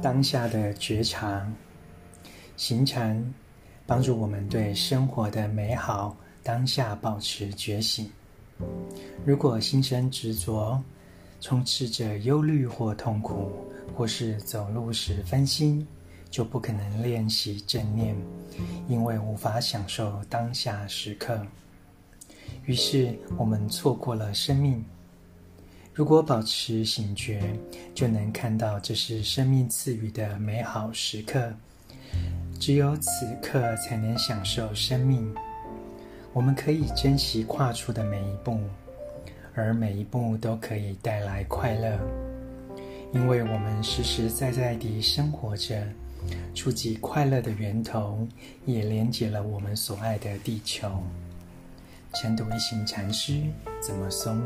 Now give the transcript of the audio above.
当下的觉察，行禅帮助我们对生活的美好当下保持觉醒。如果心生执着，充斥着忧虑或痛苦，或是走路时分心，就不可能练习正念，因为无法享受当下时刻。于是我们错过了生命。如果保持醒觉，就能看到这是生命赐予的美好时刻。只有此刻才能享受生命。我们可以珍惜跨出的每一步，而每一步都可以带来快乐，因为我们实实在在地生活着，触及快乐的源头，也连接了我们所爱的地球。晨读一行禅师怎么松？